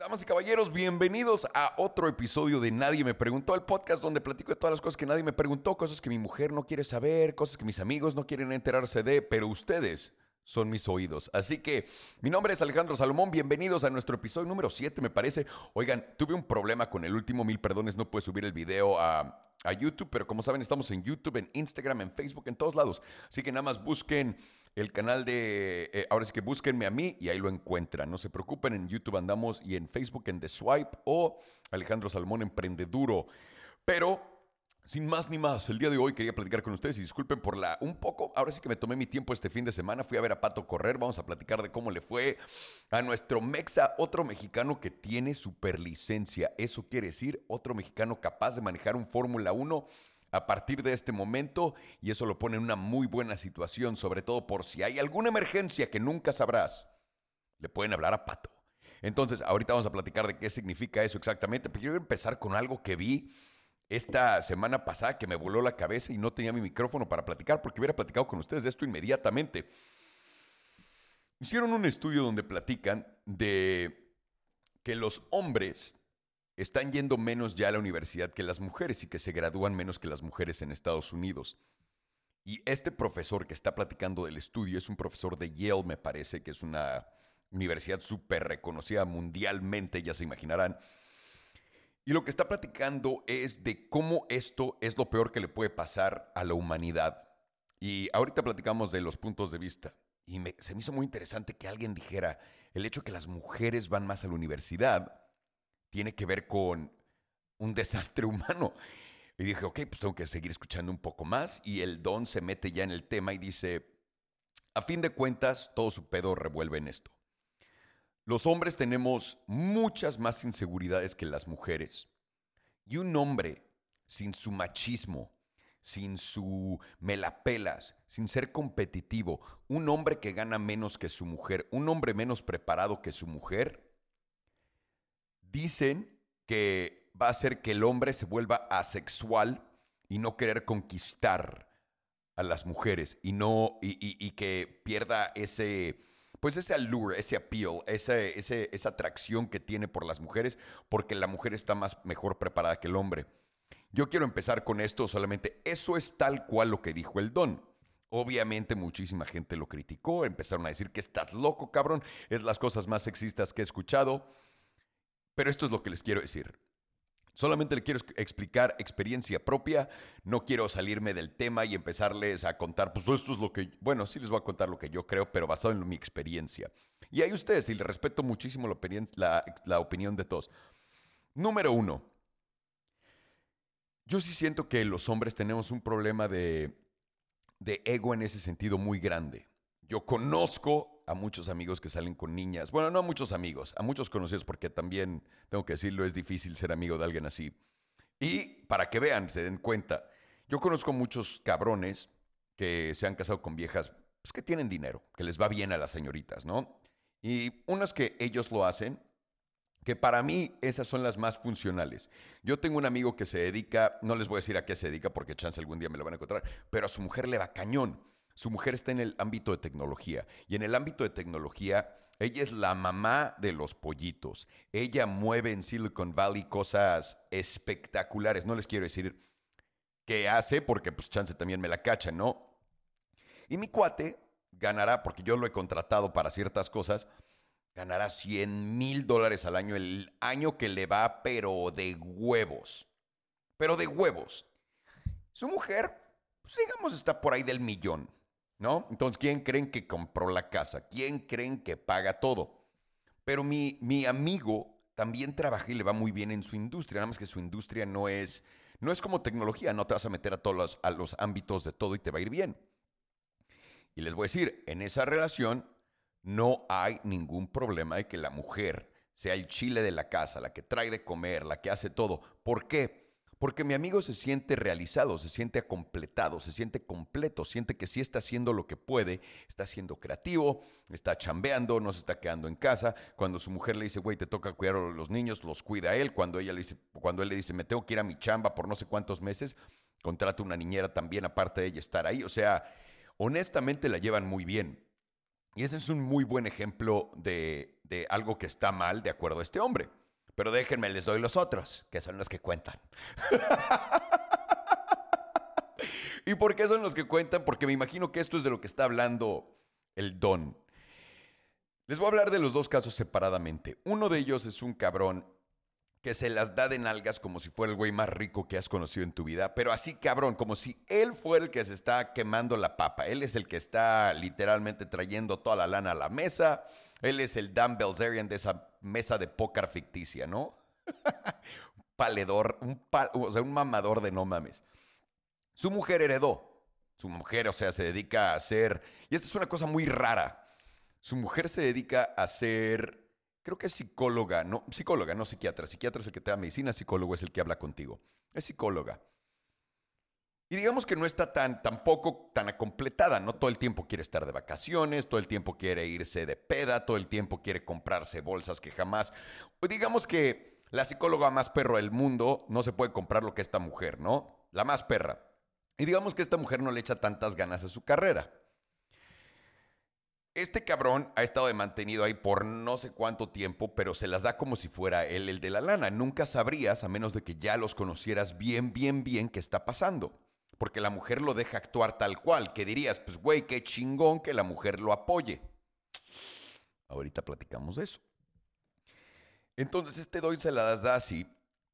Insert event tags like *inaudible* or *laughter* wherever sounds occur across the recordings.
Damas y caballeros, bienvenidos a otro episodio de Nadie me preguntó, el podcast donde platico de todas las cosas que nadie me preguntó, cosas que mi mujer no quiere saber, cosas que mis amigos no quieren enterarse de, pero ustedes son mis oídos. Así que mi nombre es Alejandro Salomón, bienvenidos a nuestro episodio número 7 me parece. Oigan, tuve un problema con el último, mil perdones, no pude subir el video a, a YouTube, pero como saben estamos en YouTube, en Instagram, en Facebook, en todos lados. Así que nada más busquen el canal de, eh, ahora sí que búsquenme a mí y ahí lo encuentran. No se preocupen, en YouTube andamos y en Facebook en The Swipe o Alejandro Salmón Emprendeduro. Pero sin más ni más, el día de hoy quería platicar con ustedes y disculpen por la un poco, ahora sí que me tomé mi tiempo este fin de semana, fui a ver a Pato correr, vamos a platicar de cómo le fue a nuestro Mexa, otro mexicano que tiene superlicencia. Eso quiere decir otro mexicano capaz de manejar un Fórmula 1 a partir de este momento y eso lo pone en una muy buena situación, sobre todo por si hay alguna emergencia que nunca sabrás. Le pueden hablar a Pato. Entonces, ahorita vamos a platicar de qué significa eso exactamente, pero quiero empezar con algo que vi esta semana pasada que me voló la cabeza y no tenía mi micrófono para platicar porque hubiera platicado con ustedes de esto inmediatamente. Hicieron un estudio donde platican de que los hombres están yendo menos ya a la universidad que las mujeres y que se gradúan menos que las mujeres en Estados Unidos. Y este profesor que está platicando del estudio es un profesor de Yale, me parece, que es una universidad súper reconocida mundialmente, ya se imaginarán. Y lo que está platicando es de cómo esto es lo peor que le puede pasar a la humanidad. Y ahorita platicamos de los puntos de vista. Y se me hizo muy interesante que alguien dijera, el hecho de que las mujeres van más a la universidad tiene que ver con un desastre *laughs* humano. Y dije, ok, pues tengo que seguir escuchando un poco más. Y el don se mete ya en el tema y dice, a fin de cuentas, todo su pedo revuelve en esto. Los hombres tenemos muchas más inseguridades que las mujeres. Y un hombre sin su machismo, sin su melapelas, sin ser competitivo, un hombre que gana menos que su mujer, un hombre menos preparado que su mujer, Dicen que va a hacer que el hombre se vuelva asexual y no querer conquistar a las mujeres y no y, que pierda ese pues ese allure, ese appeal, ese, esa atracción que tiene por las mujeres, porque la mujer está más mejor preparada que el hombre. Yo quiero empezar con esto solamente. Eso es tal cual lo que dijo el don. Obviamente muchísima gente lo criticó, empezaron a decir que estás loco, cabrón, es las cosas más sexistas que he escuchado. Pero esto es lo que les quiero decir. Solamente les quiero explicar experiencia propia, no quiero salirme del tema y empezarles a contar, pues esto es lo que, bueno, sí les voy a contar lo que yo creo, pero basado en mi experiencia. Y ahí ustedes, y les respeto muchísimo la, la opinión de todos. Número uno, yo sí siento que los hombres tenemos un problema de, de ego en ese sentido muy grande. Yo conozco a muchos amigos que salen con niñas. Bueno, no a muchos amigos, a muchos conocidos, porque también, tengo que decirlo, es difícil ser amigo de alguien así. Y para que vean, se den cuenta, yo conozco muchos cabrones que se han casado con viejas pues, que tienen dinero, que les va bien a las señoritas, ¿no? Y unas que ellos lo hacen, que para mí esas son las más funcionales. Yo tengo un amigo que se dedica, no les voy a decir a qué se dedica porque chance algún día me lo van a encontrar, pero a su mujer le va cañón. Su mujer está en el ámbito de tecnología y en el ámbito de tecnología ella es la mamá de los pollitos. Ella mueve en Silicon Valley cosas espectaculares. No les quiero decir qué hace porque pues chance también me la cacha, ¿no? Y mi cuate ganará, porque yo lo he contratado para ciertas cosas, ganará 100 mil dólares al año, el año que le va, pero de huevos. Pero de huevos. Su mujer, pues digamos, está por ahí del millón. ¿No? Entonces, ¿quién creen que compró la casa? ¿Quién creen que paga todo? Pero mi, mi amigo también trabaja y le va muy bien en su industria, nada más que su industria no es, no es como tecnología, no te vas a meter a todos los, a los ámbitos de todo y te va a ir bien. Y les voy a decir, en esa relación no hay ningún problema de que la mujer sea el chile de la casa, la que trae de comer, la que hace todo. ¿Por qué? Porque mi amigo se siente realizado, se siente completado, se siente completo, siente que sí está haciendo lo que puede, está siendo creativo, está chambeando, no se está quedando en casa. Cuando su mujer le dice, güey, te toca cuidar a los niños, los cuida él. Cuando, ella le dice, cuando él le dice, me tengo que ir a mi chamba por no sé cuántos meses, contrata una niñera también, aparte de ella estar ahí. O sea, honestamente la llevan muy bien. Y ese es un muy buen ejemplo de, de algo que está mal de acuerdo a este hombre. Pero déjenme, les doy los otros, que son los que cuentan. *laughs* ¿Y por qué son los que cuentan? Porque me imagino que esto es de lo que está hablando el don. Les voy a hablar de los dos casos separadamente. Uno de ellos es un cabrón que se las da de nalgas como si fuera el güey más rico que has conocido en tu vida, pero así cabrón, como si él fuera el que se está quemando la papa. Él es el que está literalmente trayendo toda la lana a la mesa. Él es el Dan Belzerian de esa mesa de póker ficticia, ¿no? *laughs* Paledor, un o sea, un mamador de no mames. Su mujer heredó. Su mujer, o sea, se dedica a hacer... Y esta es una cosa muy rara. Su mujer se dedica a ser creo que es psicóloga, no, psicóloga, no psiquiatra. Psiquiatra es el que te da medicina, psicólogo es el que habla contigo. Es psicóloga. Y digamos que no está tan, tampoco tan acompletada, ¿no? Todo el tiempo quiere estar de vacaciones, todo el tiempo quiere irse de peda, todo el tiempo quiere comprarse bolsas que jamás. O digamos que la psicóloga más perro del mundo no se puede comprar lo que esta mujer, ¿no? La más perra. Y digamos que esta mujer no le echa tantas ganas a su carrera. Este cabrón ha estado de mantenido ahí por no sé cuánto tiempo, pero se las da como si fuera él el de la lana. Nunca sabrías, a menos de que ya los conocieras bien, bien, bien, qué está pasando. Porque la mujer lo deja actuar tal cual, que dirías, pues güey, qué chingón que la mujer lo apoye. Ahorita platicamos de eso. Entonces este doy se las da así.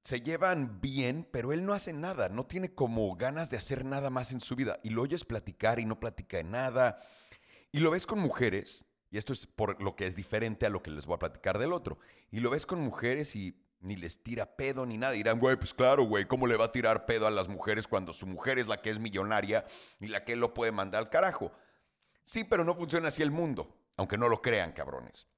Se llevan bien, pero él no hace nada, no tiene como ganas de hacer nada más en su vida. Y lo oyes platicar y no platica de nada y lo ves con mujeres, y esto es por lo que es diferente a lo que les voy a platicar del otro. Y lo ves con mujeres y ni les tira pedo ni nada. Dirán, güey, pues claro, güey, ¿cómo le va a tirar pedo a las mujeres cuando su mujer es la que es millonaria y la que lo puede mandar al carajo? Sí, pero no funciona así el mundo, aunque no lo crean, cabrones.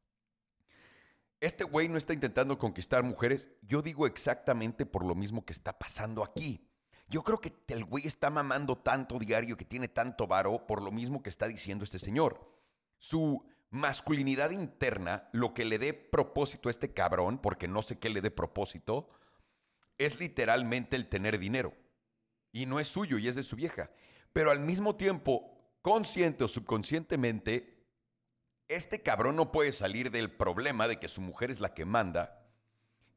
Este güey no está intentando conquistar mujeres. Yo digo exactamente por lo mismo que está pasando aquí. Yo creo que el güey está mamando tanto diario, que tiene tanto varo, por lo mismo que está diciendo este señor. Su masculinidad interna, lo que le dé propósito a este cabrón, porque no sé qué le dé propósito, es literalmente el tener dinero. Y no es suyo y es de su vieja. Pero al mismo tiempo, consciente o subconscientemente, este cabrón no puede salir del problema de que su mujer es la que manda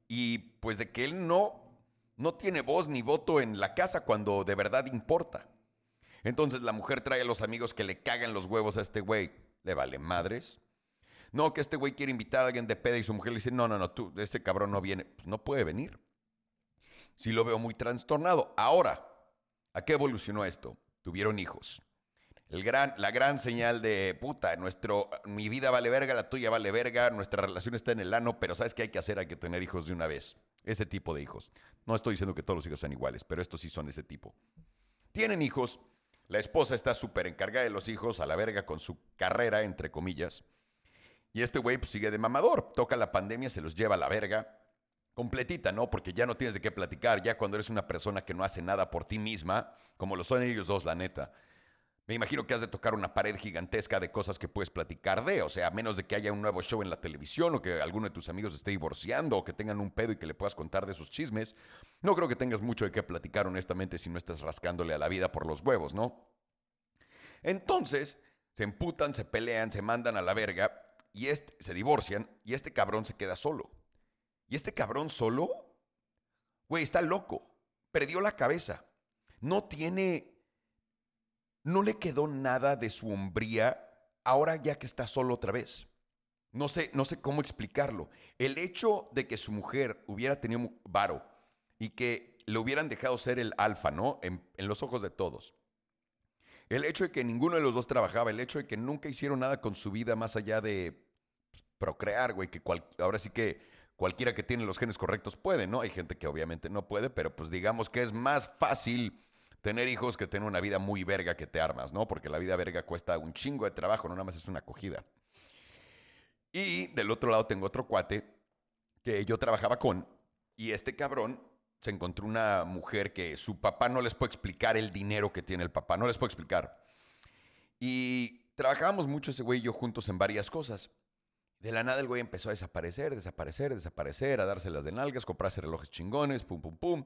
y pues de que él no no tiene voz ni voto en la casa cuando de verdad importa. Entonces la mujer trae a los amigos que le cagan los huevos a este güey. Le vale madres. No, que este güey quiere invitar a alguien de peda y su mujer le dice, no, no, no, tú, ese cabrón no viene. Pues no puede venir. Sí lo veo muy trastornado. Ahora, ¿a qué evolucionó esto? Tuvieron hijos. El gran, la gran señal de puta, nuestro, mi vida vale verga, la tuya vale verga, nuestra relación está en el ano, pero ¿sabes qué hay que hacer? Hay que tener hijos de una vez. Ese tipo de hijos. No estoy diciendo que todos los hijos sean iguales, pero estos sí son ese tipo. Tienen hijos, la esposa está súper encargada de los hijos, a la verga con su carrera, entre comillas. Y este güey pues, sigue de mamador. Toca la pandemia, se los lleva a la verga. Completita, ¿no? Porque ya no tienes de qué platicar. Ya cuando eres una persona que no hace nada por ti misma, como lo son ellos dos, la neta me imagino que has de tocar una pared gigantesca de cosas que puedes platicar de, o sea, a menos de que haya un nuevo show en la televisión o que alguno de tus amigos esté divorciando o que tengan un pedo y que le puedas contar de sus chismes. No creo que tengas mucho de qué platicar honestamente si no estás rascándole a la vida por los huevos, ¿no? Entonces, se emputan, se pelean, se mandan a la verga y este, se divorcian y este cabrón se queda solo. Y este cabrón solo, güey, está loco, perdió la cabeza, no tiene no le quedó nada de su hombría ahora ya que está solo otra vez. No sé, no sé cómo explicarlo. El hecho de que su mujer hubiera tenido varo y que le hubieran dejado ser el alfa, ¿no? En, los ojos de todos. El hecho de que ninguno de los dos trabajaba, el hecho de que nunca hicieron nada con su vida más allá de pues, procrear, güey, que ahora sí que cualquiera que tiene los genes correctos puede, ¿no? Hay gente que obviamente no puede, pero pues digamos que es más fácil tener hijos que tener una vida muy verga que te armas, ¿no? Porque la vida verga cuesta un chingo de trabajo, no nada más es una acogida. Y del otro lado tengo otro cuate que yo trabajaba con y este cabrón se encontró una mujer que su papá no les puede explicar el dinero que tiene el papá, no les puede explicar. Y trabajábamos mucho ese güey y yo juntos en varias cosas. De la nada el güey empezó a desaparecer, desaparecer, desaparecer, a dárselas de nalgas, comprarse relojes chingones, pum, pum, pum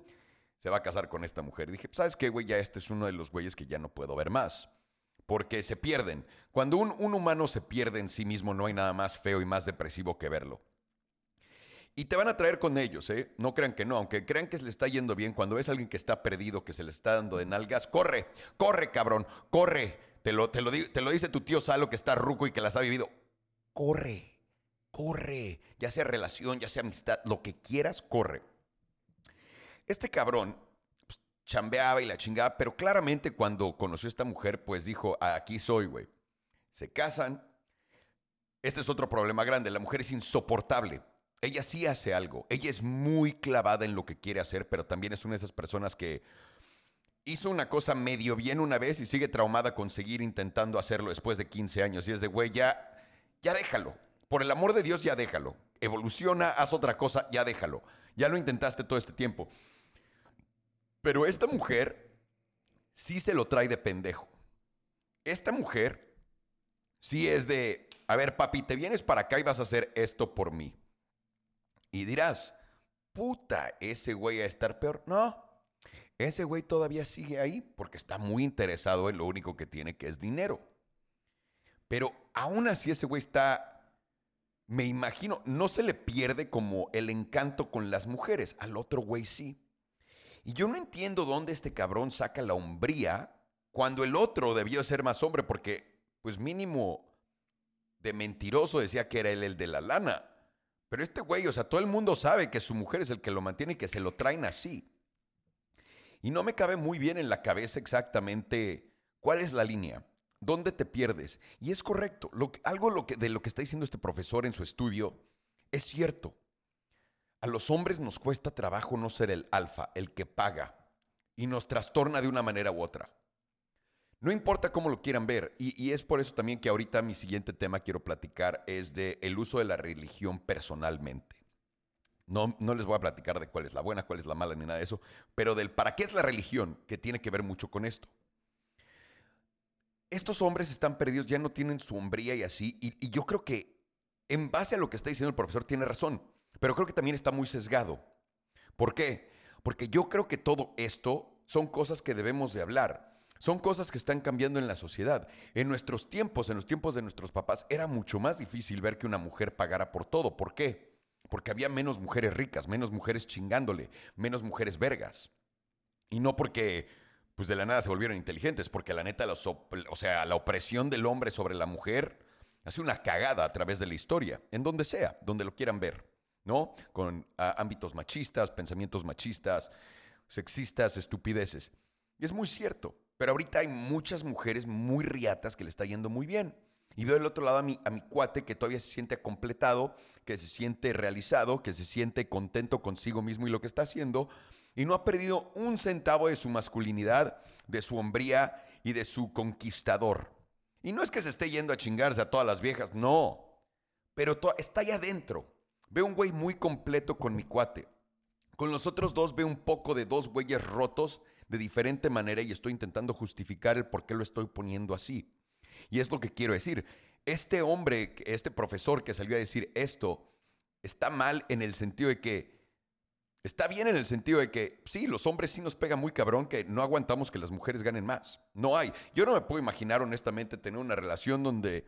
se va a casar con esta mujer. dije, ¿sabes qué, güey? Ya este es uno de los güeyes que ya no puedo ver más. porque se pierden. Cuando un, un humano se pierde en sí mismo, no hay nada más feo y más depresivo que verlo. Y te van a traer con ellos, ¿eh? No crean que no, aunque crean que se le está yendo bien, cuando ves a alguien que está perdido, que se le está dando de nalgas, corre, corre, cabrón, corre. Te lo, te lo, te dice tu tío Salo que está ruco y que las ha vivido. Corre, corre. Ya sea relación, ya sea amistad, lo que quieras, corre. Este cabrón pues, chambeaba y la chingaba, pero claramente cuando conoció a esta mujer, pues dijo, aquí soy, güey. Se casan. Este es otro problema grande. La mujer es insoportable ella sí hace algo. Ella es muy clavada en lo que quiere hacer, pero también es una de esas personas que hizo una cosa medio bien una vez y sigue traumada con seguir intentando hacerlo después de 15 años. Y es de, güey, ya, ya déjalo. Por el amor de Dios, ya déjalo. Evoluciona, haz otra cosa, ya déjalo. Ya lo intentaste todo este tiempo. Pero esta mujer sí se lo trae de pendejo. Esta mujer sí es de, a ver, papi, te vienes para acá y vas a hacer esto por mí. Y dirás, puta, ese güey a estar peor. No, ese güey todavía sigue ahí porque está muy interesado en lo único que tiene, que es dinero. Pero aún así ese güey está, me imagino, no se le pierde como el encanto con las mujeres. Al otro güey sí. Y yo no entiendo dónde este cabrón saca la hombría cuando el otro debió ser más hombre porque, pues mínimo de mentiroso decía que era él el de la lana. Pero este güey, o sea, todo el mundo sabe que su mujer es el que lo mantiene y que se lo traen así. Y no me cabe muy bien en la cabeza exactamente cuál es la línea, dónde te pierdes. Y es correcto, algo de lo que está diciendo este profesor en su estudio es cierto. A los hombres nos cuesta trabajo no ser el alfa, el que paga, y nos trastorna de una manera u otra. No importa cómo lo quieran ver, y, es por eso también que ahorita mi siguiente tema quiero platicar es de el uso de la religión personalmente. No, no les voy a platicar de cuál es la buena, cuál es la mala, ni nada de eso, pero del para qué es la religión, que tiene que ver mucho con esto. Estos hombres están perdidos, ya no tienen su hombría y así, y, y yo creo que en base a lo que está diciendo el profesor tiene razón, pero creo que también está muy sesgado. ¿Por qué? Porque yo creo que todo esto son cosas que debemos de hablar. Son cosas que están cambiando en la sociedad. En nuestros tiempos, en los tiempos de nuestros papás, era mucho más difícil ver que una mujer pagara por todo. ¿Por qué? Porque había menos mujeres ricas, menos mujeres chingándole, menos mujeres vergas. Y no porque pues de la nada se volvieron inteligentes, porque la neta, o sea, la opresión del hombre sobre la mujer hace una cagada a través de la historia, en donde sea, donde lo quieran ver, ¿no? Con ámbitos machistas, pensamientos machistas, sexistas, estupideces. Y es muy cierto. Pero ahorita hay muchas mujeres muy riatas que le está yendo muy bien. Y veo del otro lado a mi, a mi cuate que todavía se siente completado, que se siente realizado, que se siente contento consigo mismo y lo que está haciendo. Y no ha perdido un centavo de su masculinidad, de su hombría y de su conquistador. Y no es que se esté yendo a chingarse a todas las viejas, no. Pero está allá adentro. Veo un güey muy completo con mi cuate. Con los otros dos veo un poco de dos güeyes rotos de diferente manera y estoy intentando justificar el por qué lo estoy poniendo así. Y es lo que quiero decir. Este hombre, este profesor que salió a decir esto, está mal en el sentido de que, está bien en el sentido de que, sí, los hombres sí nos pega muy cabrón que no aguantamos que las mujeres ganen más. No hay. Yo no me puedo imaginar honestamente tener una relación donde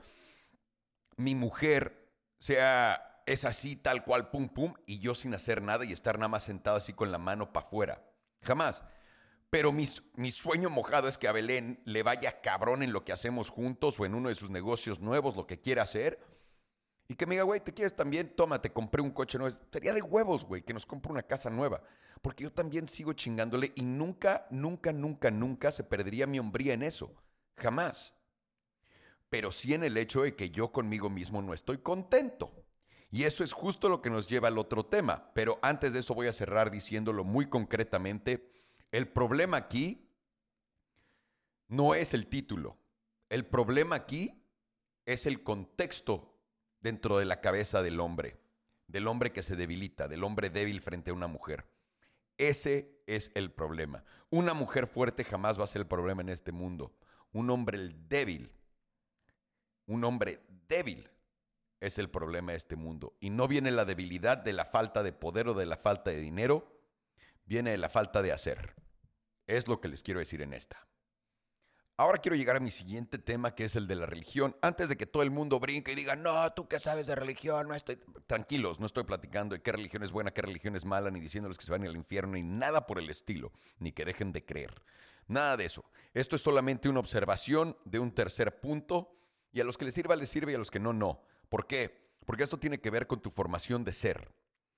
mi mujer sea, es así, tal cual, pum, pum, y yo sin hacer nada y estar nada más sentado así con la mano para afuera. Jamás. Pero mi, sueño mojado es que a Belén le vaya cabrón en lo que hacemos juntos o en uno de sus negocios nuevos, lo que quiera hacer. Y que me diga, güey, ¿te quieres también? Toma, te compré un coche nuevo. Sería de huevos, güey, que nos compre una casa nueva. Porque yo también sigo chingándole y nunca, nunca, nunca, nunca se perdería mi hombría en eso. Jamás. Pero sí en el hecho de que yo conmigo mismo no estoy contento. Y eso es justo lo que nos lleva al otro tema. Pero antes de eso voy a cerrar diciéndolo muy concretamente el problema aquí no es el título. El problema aquí es el contexto dentro de la cabeza del hombre, del hombre que se debilita, del hombre débil frente a una mujer. Ese es el problema. Una mujer fuerte jamás va a ser el problema en este mundo. Un hombre débil, un hombre débil es el problema de este mundo. Y no viene la debilidad de la falta de poder o de la falta de dinero, viene de la falta de hacer. Es lo que les quiero decir en esta. ahora quiero llegar a mi siguiente tema, que es el de la religión. Antes de que todo el mundo brinque y diga, no, tú qué sabes de religión, no estoy... Tranquilos, no estoy platicando de qué religión es buena, qué religión es mala, ni diciéndoles que se van al infierno, ni nada por el estilo, ni que dejen de creer. Nada de eso. Esto es solamente una observación de un tercer punto y a los que les sirva, les sirve y a los que no, no. ¿Por qué? Porque esto tiene que ver con tu formación de ser.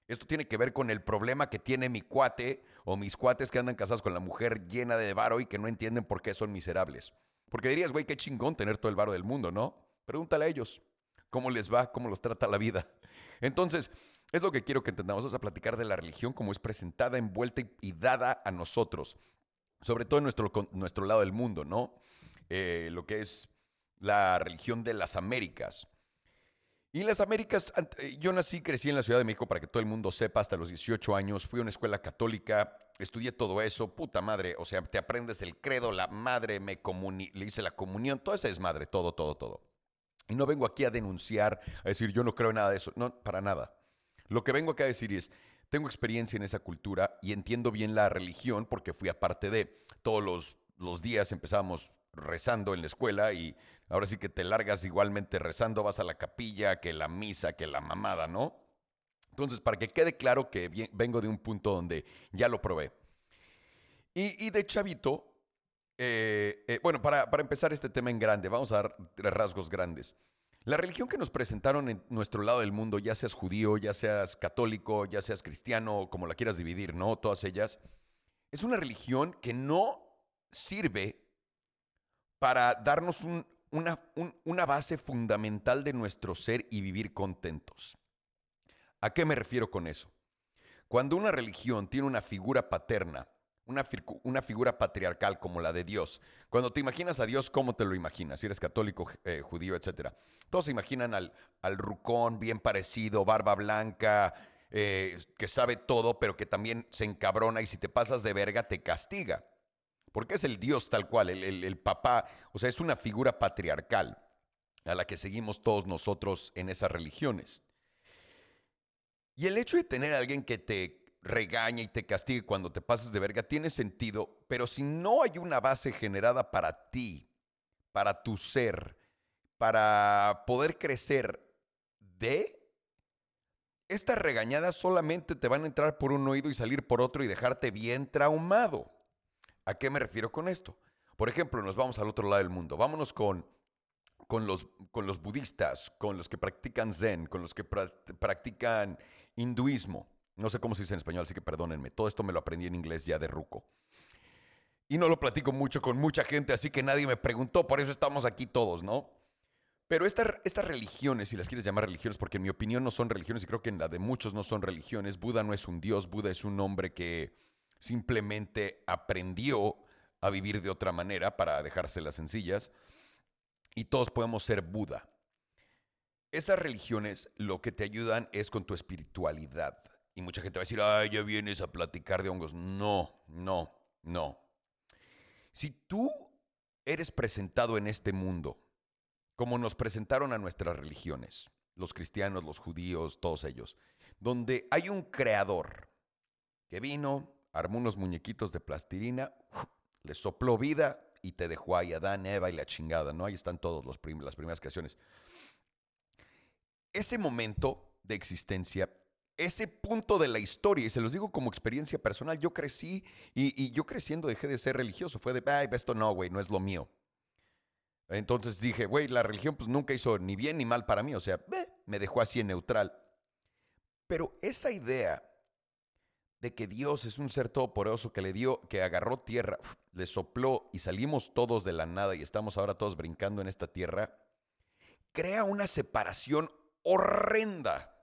Esto tiene que ver con el problema que tiene mi cuate o mis cuates que andan casados con la mujer llena de varo y que no entienden por qué son miserables. Porque dirías, güey, qué chingón tener todo el varo del mundo, ¿no? Pregúntale a ellos cómo les va, cómo los trata la vida. Entonces, es lo que quiero que entendamos. Vamos a platicar de la religión como es presentada, envuelta y, dada a nosotros, sobre todo en nuestro, nuestro lado del mundo, ¿no? Eh, lo que es la religión de las Américas. Y las Américas, eh, yo nací, crecí en la Ciudad de México para que todo el mundo sepa, hasta los 18 años, fui a una escuela católica, estudié todo eso, puta madre, o sea, te aprendes el credo, la madre me le hice la comunión, todo eso es madre, todo, todo, todo. Y no vengo aquí a denunciar, a decir yo no creo en nada de eso, no, para nada. Lo que vengo acá a decir es, tengo experiencia en esa cultura y entiendo bien la religión porque fui aparte de todos los, los días empezábamos rezando en la escuela y ahora sí que te largas igualmente rezando, vas a la capilla, que la misa, que la mamada, ¿no? Entonces, para que quede claro que vengo de un punto donde ya lo probé. Y, de chavito, eh, eh, bueno, para, para, empezar este tema en grande, vamos a dar rasgos grandes. La religión que nos presentaron en nuestro lado del mundo, ya seas judío, ya seas católico, ya seas cristiano, como la quieras dividir, ¿no? Todas ellas, es una religión que no sirve para darnos una, una base fundamental de nuestro ser y vivir contentos. ¿A qué me refiero con eso? Cuando una religión tiene una figura paterna, una, una, figura patriarcal como la de Dios, cuando te imaginas a Dios, ¿cómo te lo imaginas? Si eres católico, eh, judío, etc. Todos se imaginan al, al rucón bien parecido, barba blanca, eh, que sabe todo, pero que también se encabrona y si te pasas de verga te castiga. Porque es el Dios tal cual, el, papá, o sea, es una figura patriarcal a la que seguimos todos nosotros en esas religiones. Y el hecho de tener a alguien que te regaña y te castigue cuando te pases de verga tiene sentido, pero si no hay una base generada para ti, para tu ser, para poder crecer de, estas regañadas solamente te van a entrar por un oído y salir por otro y dejarte bien traumado. ¿A qué me refiero con esto? Por ejemplo, nos vamos al otro lado del mundo. Vámonos con, con, los, con los budistas, con los que practican zen, con los que practican hinduismo. No sé cómo se dice en español, así que perdónenme. Todo esto me lo aprendí en inglés ya de ruco. Y no lo platico mucho con mucha gente, así que nadie me preguntó, por eso estamos aquí todos, ¿no? Pero estas religiones, si las quieres llamar religiones, porque en mi opinión no son religiones y creo que en la de muchos no son religiones, Buda no es un dios, Buda es un hombre que simplemente aprendió a vivir de otra manera para dejárselas sencillas y todos podemos ser Buda. Esas religiones lo que te ayudan es con tu espiritualidad. Y mucha gente va a decir, ay, ya vienes a platicar de hongos. No, no, no. Si tú eres presentado en este mundo, como nos presentaron a nuestras religiones, los cristianos, los judíos, todos ellos, donde hay un creador que vino, armó unos muñequitos de plastilina, le sopló vida y te dejó ahí Adán, Eva y la chingada, ¿no? Ahí están todas las primeras creaciones. Ese momento de existencia, ese punto de la historia, y se los digo como experiencia personal, yo crecí y, yo creciendo dejé de ser religioso. Fue de, ay, esto no, güey, no es lo mío. Entonces dije, güey, la religión pues nunca hizo ni bien ni mal para mí, o sea, me dejó así en neutral. Pero esa idea de que Dios es un ser todopoderoso que le dio, que agarró tierra, le sopló y salimos todos de la nada y estamos ahora todos brincando en esta tierra, crea una separación horrenda,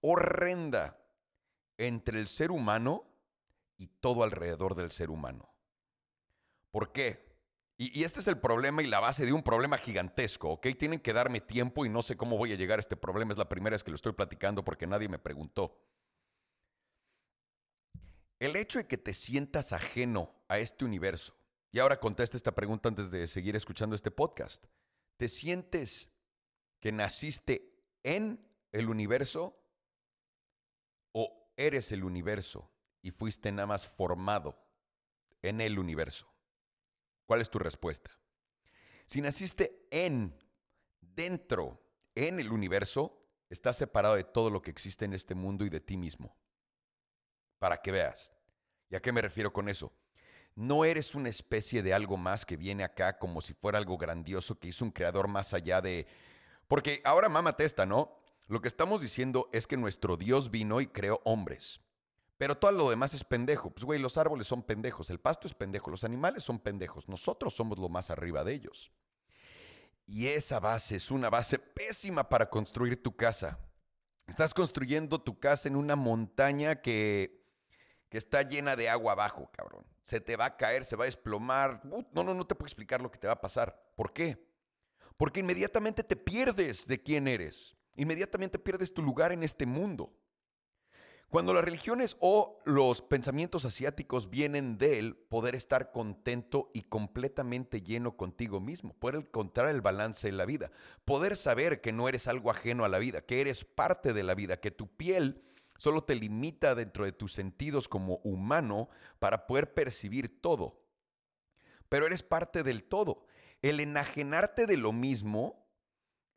horrenda entre el ser humano y todo alrededor del ser humano. ¿Por qué? Y, este es el problema y la base de un problema gigantesco, ¿ok? Tienen que darme tiempo y no sé cómo voy a llegar a este problema. Es la primera vez que lo estoy platicando porque nadie me preguntó. El hecho de que te sientas ajeno a este universo, y ahora contesta esta pregunta antes de seguir escuchando este podcast, ¿te sientes que naciste en el universo o eres el universo y fuiste nada más formado en el universo? ¿Cuál es tu respuesta? Si naciste en, dentro, en el universo, estás separado de todo lo que existe en este mundo y de ti mismo. Para que veas. ¿Y a qué me refiero con eso? No eres una especie de algo más que viene acá como si fuera algo grandioso que hizo un creador más allá de... Porque ahora mámate esta, ¿no? Lo que estamos diciendo es que nuestro Dios vino y creó hombres. Pero todo lo demás es pendejo. Pues, güey, los árboles son pendejos, el pasto es pendejo, los animales son pendejos, nosotros somos lo más arriba de ellos. Y esa base es una base pésima para construir tu casa. Estás construyendo tu casa en una montaña que, que está llena de agua abajo, cabrón. Se te va a caer, se va a desplomar. No, no, no te puedo explicar lo que te va a pasar. ¿Por qué? Porque inmediatamente te pierdes de quién eres. Inmediatamente pierdes tu lugar en este mundo. Cuando las religiones o los pensamientos asiáticos vienen de poder estar contento y completamente lleno contigo mismo, poder encontrar el balance en la vida, poder saber que no eres algo ajeno a la vida, que eres parte de la vida, que tu piel solo te limita dentro de tus sentidos como humano para poder percibir todo. Pero eres parte del todo. El enajenarte de lo mismo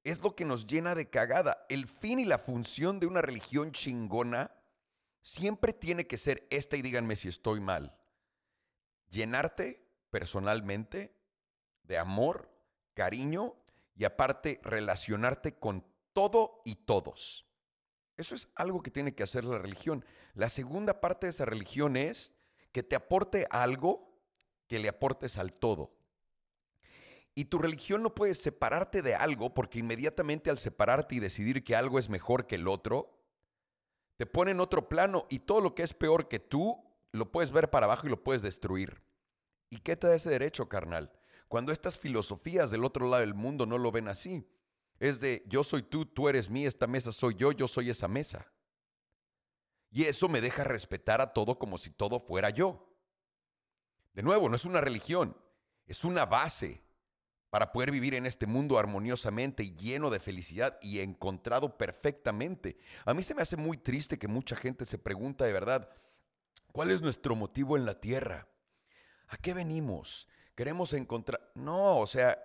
es lo que nos llena de cagada. El fin y la función de una religión chingona siempre tiene que ser esta y díganme si estoy mal. Llenarte personalmente de amor, cariño y aparte relacionarte con todo y todos. Eso es algo que tiene que hacer la religión. La segunda parte de esa religión es que te aporte algo que le aportes al todo. Y tu religión no puede separarte de algo porque inmediatamente al separarte y decidir que algo es mejor que el otro, te pone en otro plano y todo lo que es peor que tú lo puedes ver para abajo y lo puedes destruir. ¿Y qué te da ese derecho, carnal? Cuando estas filosofías del otro lado del mundo no lo ven así. Es de yo soy tú, tú eres mí, esta mesa soy yo, yo soy esa mesa. Y eso me deja respetar a todo como si todo fuera yo. De nuevo, no es una religión, es una base para poder vivir en este mundo armoniosamente y lleno de felicidad y encontrado perfectamente. A mí se me hace muy triste que mucha gente se pregunta de verdad, ¿cuál es nuestro motivo en la tierra? ¿A qué venimos? Queremos encontrar... No, o sea,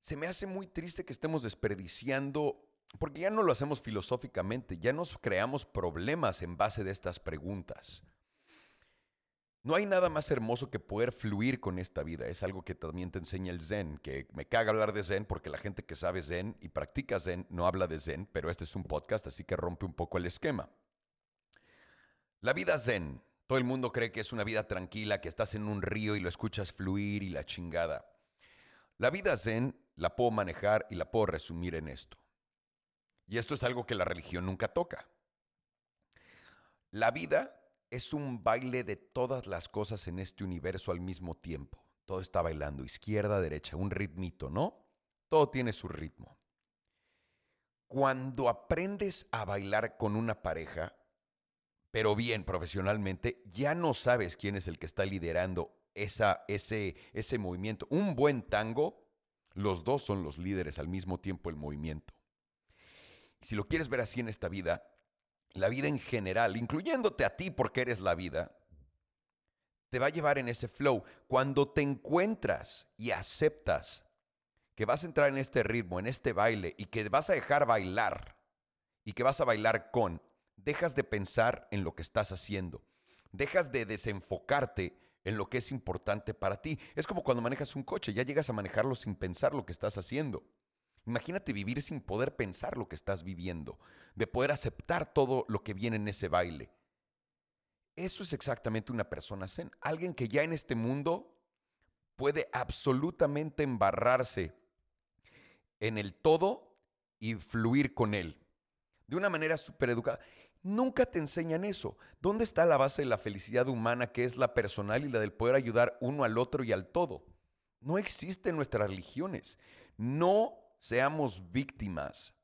se me hace muy triste que estemos desperdiciando, porque ya no lo hacemos filosóficamente, ya nos creamos problemas en base de estas preguntas. No hay nada más hermoso que poder fluir con esta vida. Es algo que también te enseña el Zen, que me caga hablar de Zen porque la gente que sabe Zen y practica Zen no habla de Zen, pero este es un podcast, así que rompe un poco el esquema. La vida Zen, todo el mundo cree que es una vida tranquila, que estás en un río y lo escuchas fluir y la chingada. La vida Zen la puedo manejar y la puedo resumir en esto. Y esto es algo que la religión nunca toca. La vida es un baile de todas las cosas en este universo al mismo tiempo. Todo está bailando, izquierda, derecha, un ritmito, ¿no? Todo tiene su ritmo. Cuando aprendes a bailar con una pareja, pero bien profesionalmente, ya no sabes quién es el que está liderando esa, ese, ese movimiento. Un buen tango, los dos son los líderes al mismo tiempo el movimiento. Si lo quieres ver así en esta vida, la vida en general, incluyéndote a ti porque eres la vida, te va a llevar en ese flow. Cuando te encuentras y aceptas que vas a entrar en este ritmo, en este baile y que vas a dejar bailar y que vas a bailar con, dejas de pensar en lo que estás haciendo, dejas de desenfocarte en lo que es importante para ti. Es como cuando manejas un coche, ya llegas a manejarlo sin pensar lo que estás haciendo. Imagínate vivir sin poder pensar lo que estás viviendo, de poder aceptar todo lo que viene en ese baile. Eso es exactamente una persona zen, alguien que ya en este mundo puede absolutamente embarrarse en el todo y fluir con él, de una manera súper educada. Nunca te enseñan eso. ¿Dónde está la base de la felicidad humana que es la personal y la del poder ayudar uno al otro y al todo? No existe en nuestras religiones. No seamos víctimas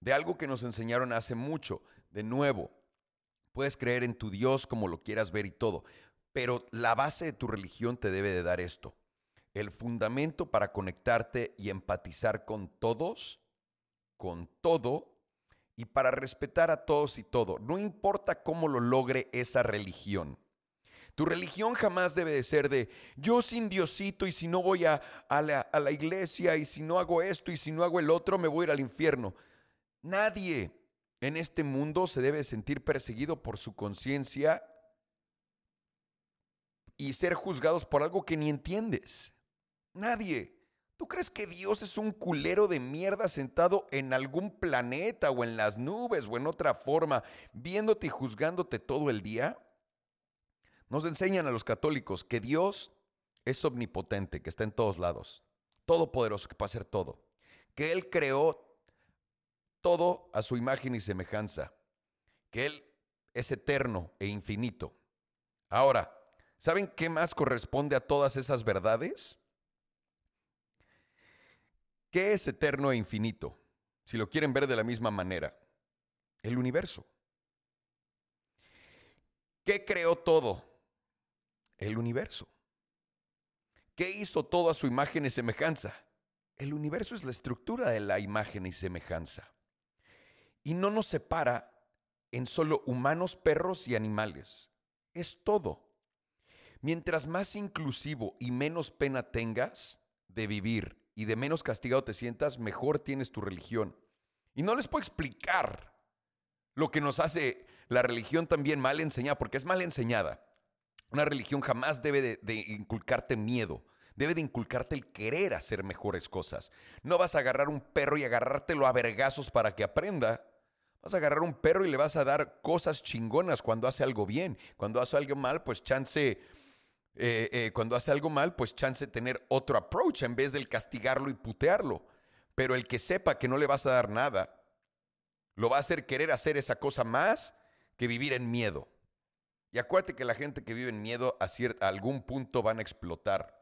de algo que nos enseñaron hace mucho. De nuevo, puedes creer en tu Dios como lo quieras ver y todo, pero la base de tu religión te debe de dar esto. El fundamento para conectarte y empatizar con todos, con todo, y para respetar a todos y todo. No importa cómo lo logre esa religión. Tu religión jamás debe de ser de yo sin Diosito y si no voy a, la, a la iglesia y si no hago esto y si no hago el otro me voy a ir al infierno. Nadie en este mundo se debe sentir perseguido por su conciencia y ser juzgados por algo que ni entiendes. Nadie. ¿Tú crees que Dios es un culero de mierda sentado en algún planeta o en las nubes o en otra forma, viéndote y juzgándote todo el día? Nos enseñan a los católicos que Dios es omnipotente, que está en todos lados, todopoderoso, que puede hacer todo, que Él creó todo a su imagen y semejanza, que Él es eterno e infinito. Ahora, ¿saben qué más corresponde a todas esas verdades? ¿Qué es eterno e infinito? Si lo quieren ver de la misma manera, el universo. ¿Qué creó todo? El universo. ¿Qué hizo todo a su imagen y semejanza? El universo es la estructura de la imagen y semejanza. Y no nos separa en solo humanos, perros y animales. Es todo. Mientras más inclusivo y menos pena tengas de vivir y de menos castigado te sientas, mejor tienes tu religión. Y no les puedo explicar lo que nos hace la religión también mal enseñada, porque es mal enseñada. Una religión jamás debe de, inculcarte miedo, debe de inculcarte el querer hacer mejores cosas. No vas a agarrar un perro y agarrártelo a vergazos para que aprenda. Vas a agarrar un perro y le vas a dar cosas chingonas cuando hace algo bien. Cuando hace algo mal, pues chance eh, eh, cuando hace algo mal, pues chance tener otro approach en vez del castigarlo y putearlo. Pero el que sepa que no le vas a dar nada, lo va a hacer querer hacer esa cosa más que vivir en miedo. Y acuérdate que la gente que vive en miedo a, a algún punto van a explotar.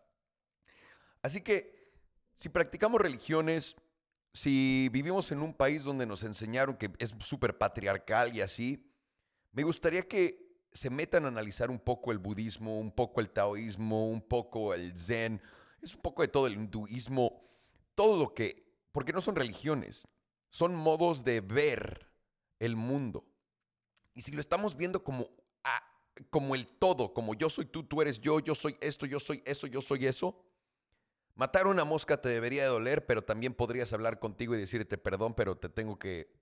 Así que si practicamos religiones, si vivimos en un país donde nos enseñaron que es súper patriarcal y así, me gustaría que se metan a analizar un poco el budismo, un poco el taoísmo, un poco el zen, es un poco de todo el hinduismo, todo lo que, porque no son religiones, son modos de ver el mundo. Y si lo estamos viendo como, como el todo, como yo soy tú, tú eres yo, yo soy esto, yo soy eso, yo soy eso, matar una mosca te debería de doler, pero también podrías hablar contigo y decirte perdón, pero te tengo que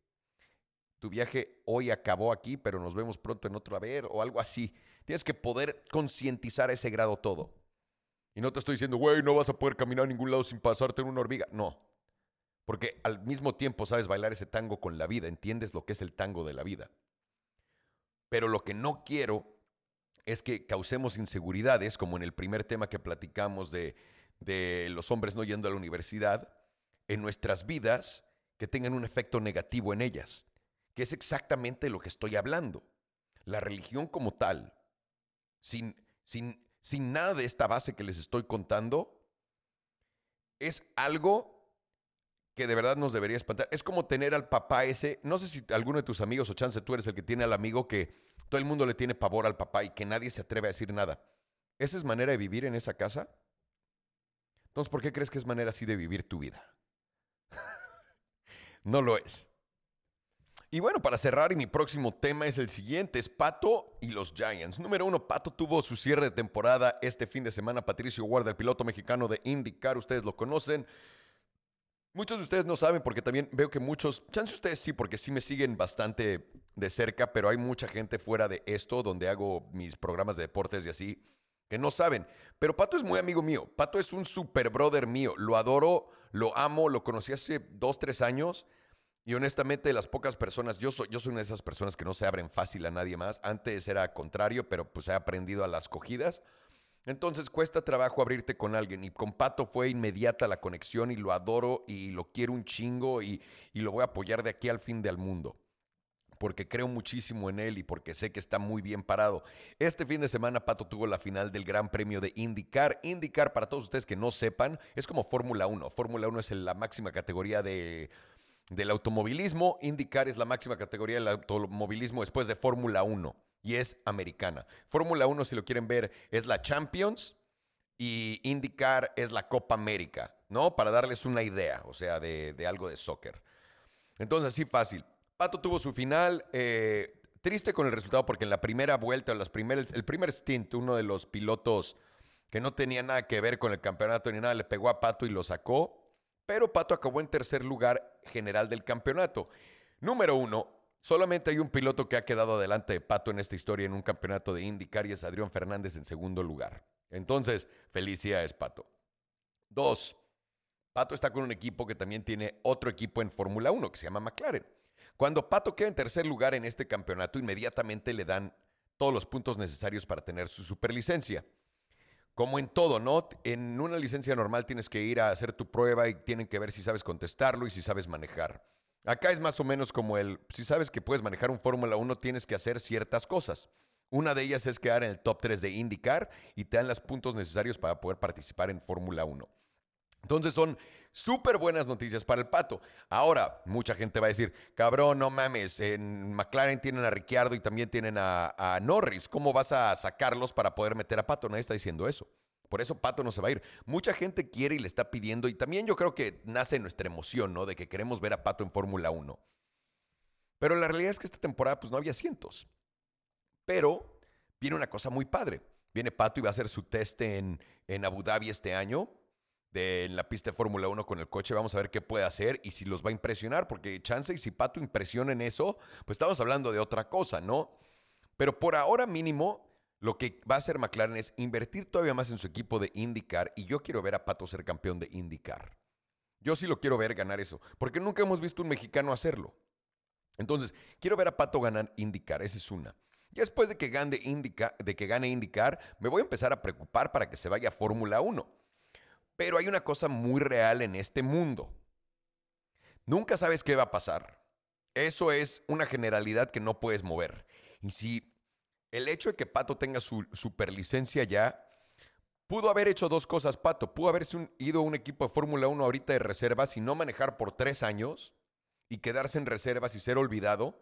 tu viaje hoy acabó aquí, pero nos vemos pronto en otro ver o algo así. Tienes que poder concientizar a ese grado todo. Y no te estoy diciendo, güey, no vas a poder caminar a ningún lado sin pasarte en una hormiga. No. Porque al mismo tiempo sabes bailar ese tango con la vida, entiendes lo que es el tango de la vida. Pero lo que no quiero es que causemos inseguridades, como en el primer tema que platicamos de los hombres no yendo a la universidad, en nuestras vidas que tengan un efecto negativo en ellas que es exactamente lo que estoy hablando. La religión como tal, sin, sin, sin nada de esta base que les estoy contando, es algo que de verdad nos debería espantar. Es como tener al papá ese, no sé si alguno de tus amigos o chance tú eres el que tiene al amigo que todo el mundo le tiene pavor al papá y que nadie se atreve a decir nada. ¿Esa es manera de vivir en esa casa? Entonces, ¿por qué crees que es manera así de vivir tu vida? *laughs* no lo es. Y bueno, para cerrar, y mi próximo tema es el siguiente, es Pato y los Giants. Número uno, Pato tuvo su cierre de temporada este fin de semana. Patricio Guarda, el piloto mexicano de IndyCar, ustedes lo conocen. Muchos de ustedes no saben porque también veo que muchos, chance ustedes sí, porque sí me siguen bastante de cerca, pero hay mucha gente fuera de esto, donde hago mis programas de deportes y así, que no saben. Pero Pato es muy amigo mío. Pato es un super brother mío. Lo adoro, lo amo, lo conocí hace dos, tres años. Y honestamente, las pocas personas, yo soy, yo soy una de esas personas que no se abren fácil a nadie más. Antes era contrario, pero pues he aprendido a las cogidas. Entonces cuesta trabajo abrirte con alguien. Y con Pato fue inmediata la conexión y lo adoro y lo quiero un chingo y, y lo voy a apoyar de aquí al fin del mundo. Porque creo muchísimo en él y porque sé que está muy bien parado. Este fin de semana Pato tuvo la final del Gran Premio de IndyCar. IndyCar, para todos ustedes que no sepan, es como Fórmula 1. Fórmula 1 es la máxima categoría de del automovilismo. IndyCar es la máxima categoría del automovilismo después de Fórmula 1 y es americana. Fórmula 1, si lo quieren ver, es la Champions y IndyCar es la Copa América, ¿no? Para darles una idea, o sea, de, algo de soccer. Entonces, así fácil. Pato tuvo su final. Eh, triste con el resultado porque en la primera vuelta, las primeras, el primer stint, uno de los pilotos que no tenía nada que ver con el campeonato ni nada, le pegó a Pato y lo sacó, pero Pato acabó en tercer lugar general del campeonato. Número uno, solamente hay un piloto que ha quedado adelante de Pato en esta historia en un campeonato de IndyCar y es Adrián Fernández en segundo lugar. Entonces, felicidades, Pato. Dos, Pato está con un equipo que también tiene otro equipo en Fórmula 1 que se llama McLaren. Cuando Pato queda en tercer lugar en este campeonato, inmediatamente le dan todos los puntos necesarios para tener su superlicencia. Como en todo, ¿no? En una licencia normal tienes que ir a hacer tu prueba y tienen que ver si sabes contestarlo y si sabes manejar. Acá es más o menos como el, si sabes que puedes manejar un Fórmula 1, tienes que hacer ciertas cosas. Una de ellas es quedar en el top 3 de IndyCar y te dan los puntos necesarios para poder participar en Fórmula 1. Entonces son súper buenas noticias para el Pato. Ahora, mucha gente va a decir, cabrón, no mames, en McLaren tienen a Ricciardo y también tienen a, Norris. ¿Cómo vas a sacarlos para poder meter a Pato? Nadie está diciendo eso. Por eso Pato no se va a ir. Mucha gente quiere y le está pidiendo, y también yo creo que nace nuestra emoción, ¿no? De que queremos ver a Pato en Fórmula 1. Pero la realidad es que esta temporada pues no había cientos. Pero viene una cosa muy padre. Viene Pato y va a hacer su test en, en Abu Dhabi este año en la pista de Fórmula 1 con el coche. Vamos a ver qué puede hacer y si los va a impresionar, porque chance y si Pato impresiona en eso, pues estamos hablando de otra cosa, ¿no? Pero por ahora mínimo, lo que va a hacer McLaren es invertir todavía más en su equipo de IndyCar y yo quiero ver a Pato ser campeón de IndyCar. Yo sí lo quiero ver ganar eso, porque nunca hemos visto un mexicano hacerlo. Entonces, quiero ver a Pato ganar IndyCar, esa es una. Y después de que, gane IndyCar, de que gane IndyCar, me voy a empezar a preocupar para que se vaya a Fórmula 1. Pero hay una cosa muy real en este mundo. Nunca sabes qué va a pasar. Eso es una generalidad que no puedes mover. Y si el hecho de que Pato tenga su superlicencia ya, pudo haber hecho dos cosas, Pato. Pudo haberse ido a un equipo de Fórmula 1 ahorita de reservas y no manejar por tres años y quedarse en reservas y ser olvidado.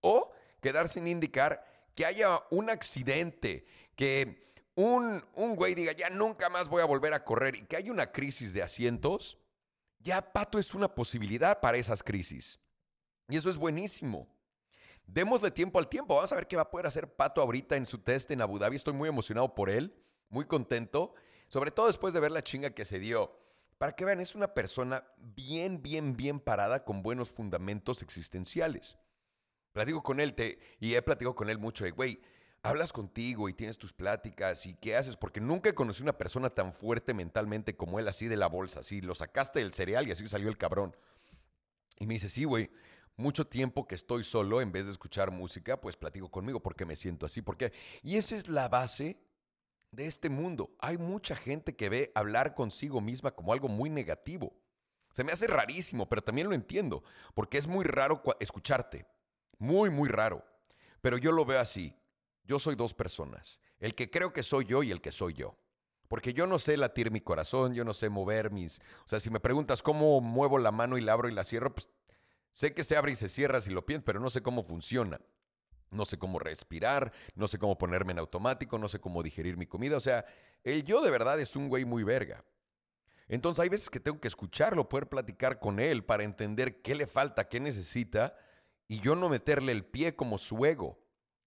O quedarse sin indicar que haya un accidente, que un, un güey diga, ya nunca más voy a volver a correr y que hay una crisis de asientos, ya Pato es una posibilidad para esas crisis. Y eso es buenísimo. Démosle tiempo al tiempo. Vamos a ver qué va a poder hacer Pato ahorita en su test en Abu Dhabi. Estoy muy emocionado por él, muy contento, sobre todo después de ver la chinga que se dio. Para que vean, es una persona bien, bien, bien parada con buenos fundamentos existenciales. Platico con él te, y he platicado con él mucho de, güey, hablas contigo y tienes tus pláticas y qué haces, porque nunca he conocido una persona tan fuerte mentalmente como él, así de la bolsa, así lo sacaste del cereal y así salió el cabrón. Y me dice, sí, güey, mucho tiempo que estoy solo, en vez de escuchar música, pues platico conmigo porque me siento así, porque... Y esa es la base de este mundo. Hay mucha gente que ve hablar consigo misma como algo muy negativo. Se me hace rarísimo, pero también lo entiendo, porque es muy raro escucharte, muy, muy raro. Pero yo lo veo así. Yo soy dos personas, el que creo que soy yo y el que soy yo. Porque yo no sé latir mi corazón, yo no sé mover mis... O sea, si me preguntas cómo muevo la mano y la abro y la cierro, pues sé que se abre y se cierra si lo pienso, pero no sé cómo funciona. No sé cómo respirar, no sé cómo ponerme en automático, no sé cómo digerir mi comida. O sea, el yo de verdad es un güey muy verga. Entonces hay veces que tengo que escucharlo, poder platicar con él para entender qué le falta, qué necesita y yo no meterle el pie como su ego.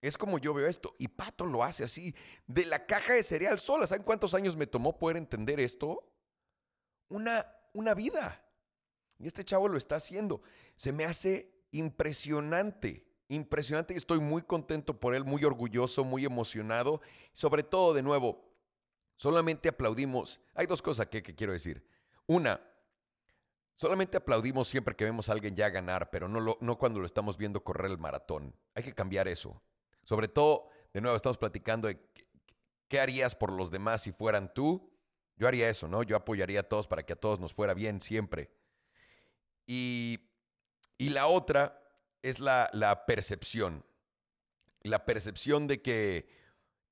Es como yo veo esto. Y Pato lo hace así, de la caja de cereal sola. ¿Saben cuántos años me tomó poder entender esto? Una, una vida. Y este chavo lo está haciendo. Se me hace impresionante, impresionante y estoy muy contento por él, muy orgulloso, muy emocionado. Sobre todo, de nuevo, solamente aplaudimos. Hay dos cosas que, quiero decir. Una, solamente aplaudimos siempre que vemos a alguien ya ganar, pero no, no cuando lo estamos viendo correr el maratón. Hay que cambiar eso. Sobre todo, de nuevo, estamos platicando de qué harías por los demás si fueran tú. Yo haría eso, ¿no? Yo apoyaría a todos para que a todos nos fuera bien siempre. Y, la otra es la, percepción. La percepción de que,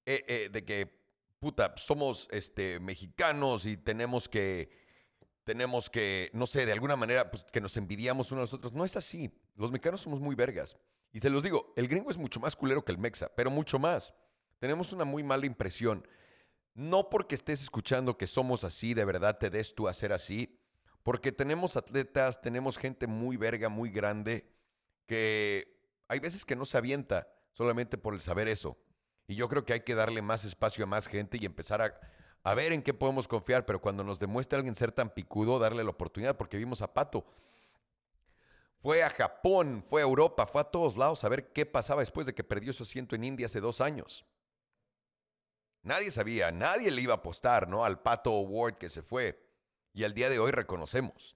eh, eh, de que, puta, somos este, mexicanos y tenemos que, tenemos que, no sé, de alguna manera, pues, que nos envidiamos unos a los otros. No es así. Los mexicanos somos muy vergas. Y se los digo, el gringo es mucho más culero que el mexa, pero mucho más. Tenemos una muy mala impresión. No porque estés escuchando que somos así, de verdad te des tú a ser así, porque tenemos atletas, tenemos gente muy verga, muy grande, que hay veces que no se avienta solamente por el saber eso. Y yo creo que hay que darle más espacio a más gente y empezar a, a ver en qué podemos confiar, pero cuando nos demuestre alguien ser tan picudo, darle la oportunidad, porque vimos a Pato. Fue a Japón, fue a Europa, fue a todos lados a ver qué pasaba después de que perdió su asiento en India hace dos años. Nadie sabía, nadie le iba a apostar, ¿no? Al Pato Award que se fue. Y al día de hoy reconocemos.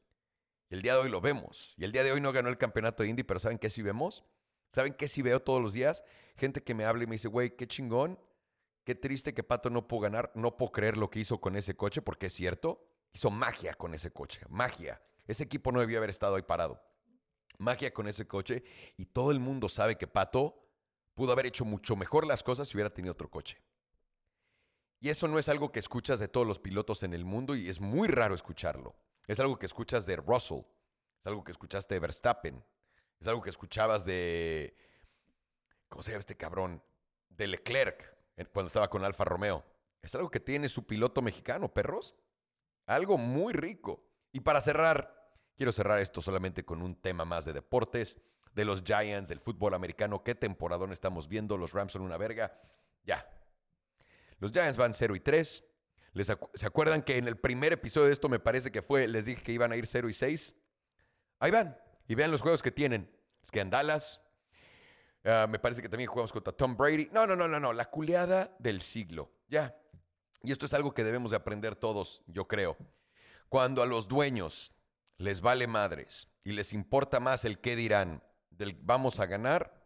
Y el día de hoy lo vemos. Y el día de hoy no ganó el campeonato de Indy, pero ¿saben qué sí vemos? ¿Saben qué sí veo todos los días? Gente que me habla y me dice, güey, qué chingón, qué triste que Pato no pudo ganar, no puedo creer lo que hizo con ese coche, porque es cierto, hizo magia con ese coche, magia. Ese equipo no debía haber estado ahí parado. Magia con ese coche y todo el mundo sabe que Pato pudo haber hecho mucho mejor las cosas si hubiera tenido otro coche. Y eso no es algo que escuchas de todos los pilotos en el mundo y es muy raro escucharlo. Es algo que escuchas de Russell, es algo que escuchaste de Verstappen, es algo que escuchabas de, ¿cómo se llama este cabrón? De Leclerc cuando estaba con Alfa Romeo. Es algo que tiene su piloto mexicano, perros. Algo muy rico. Y para cerrar, quiero cerrar esto solamente con un tema más de deportes, de los Giants, del fútbol americano. ¿Qué temporadón estamos viendo? Los Rams son una verga. Ya, los Giants van 0 y 3. ¿Se acuerdan que en el primer episodio de esto me parece que fue, les dije que iban a ir 0 y 6? Ahí van. Y vean los juegos que tienen. Es que Dallas. Ah, me parece que también jugamos contra Tom Brady. No, no, no, no, no. La culeada del siglo. Ya. Y esto es algo que debemos de aprender todos, yo creo. Cuando a los dueños les vale madres y les importa más el qué dirán del vamos a ganar,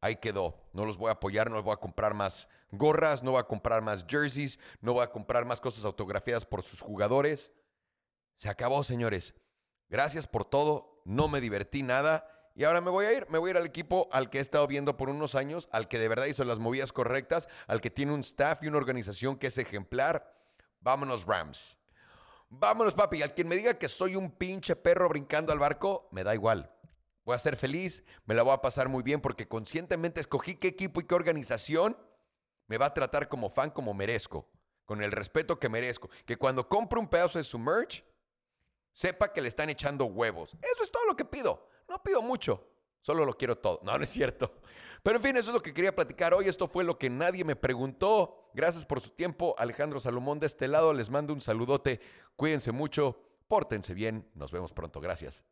ahí quedó. No los voy a apoyar, no les voy a comprar más gorras, no voy a comprar más jerseys, no voy a comprar más cosas autografiadas por sus jugadores. Se acabó, señores. Gracias por todo, no me divertí nada y ahora me voy a ir, me voy a ir al equipo al que he estado viendo por unos años, al que de verdad hizo las movidas correctas, al que tiene un staff y una organización que es ejemplar. Vámonos Rams. Vámonos, papi. Al quien me diga que soy un pinche perro brincando al barco, me da igual. Voy a ser feliz, me la voy a pasar muy bien porque conscientemente escogí qué equipo y qué organización me va a tratar como fan como merezco, con el respeto que merezco. Que cuando compre un pedazo de su merch, sepa que le están echando huevos. Eso es todo lo que pido. No pido mucho, solo lo quiero todo. No, no es cierto. Pero en fin, eso es lo que quería platicar hoy. Esto fue lo que nadie me preguntó. Gracias por su tiempo. Alejandro Salomón de este lado. Les mando un saludote. Cuídense mucho. Pórtense bien. Nos vemos pronto. Gracias.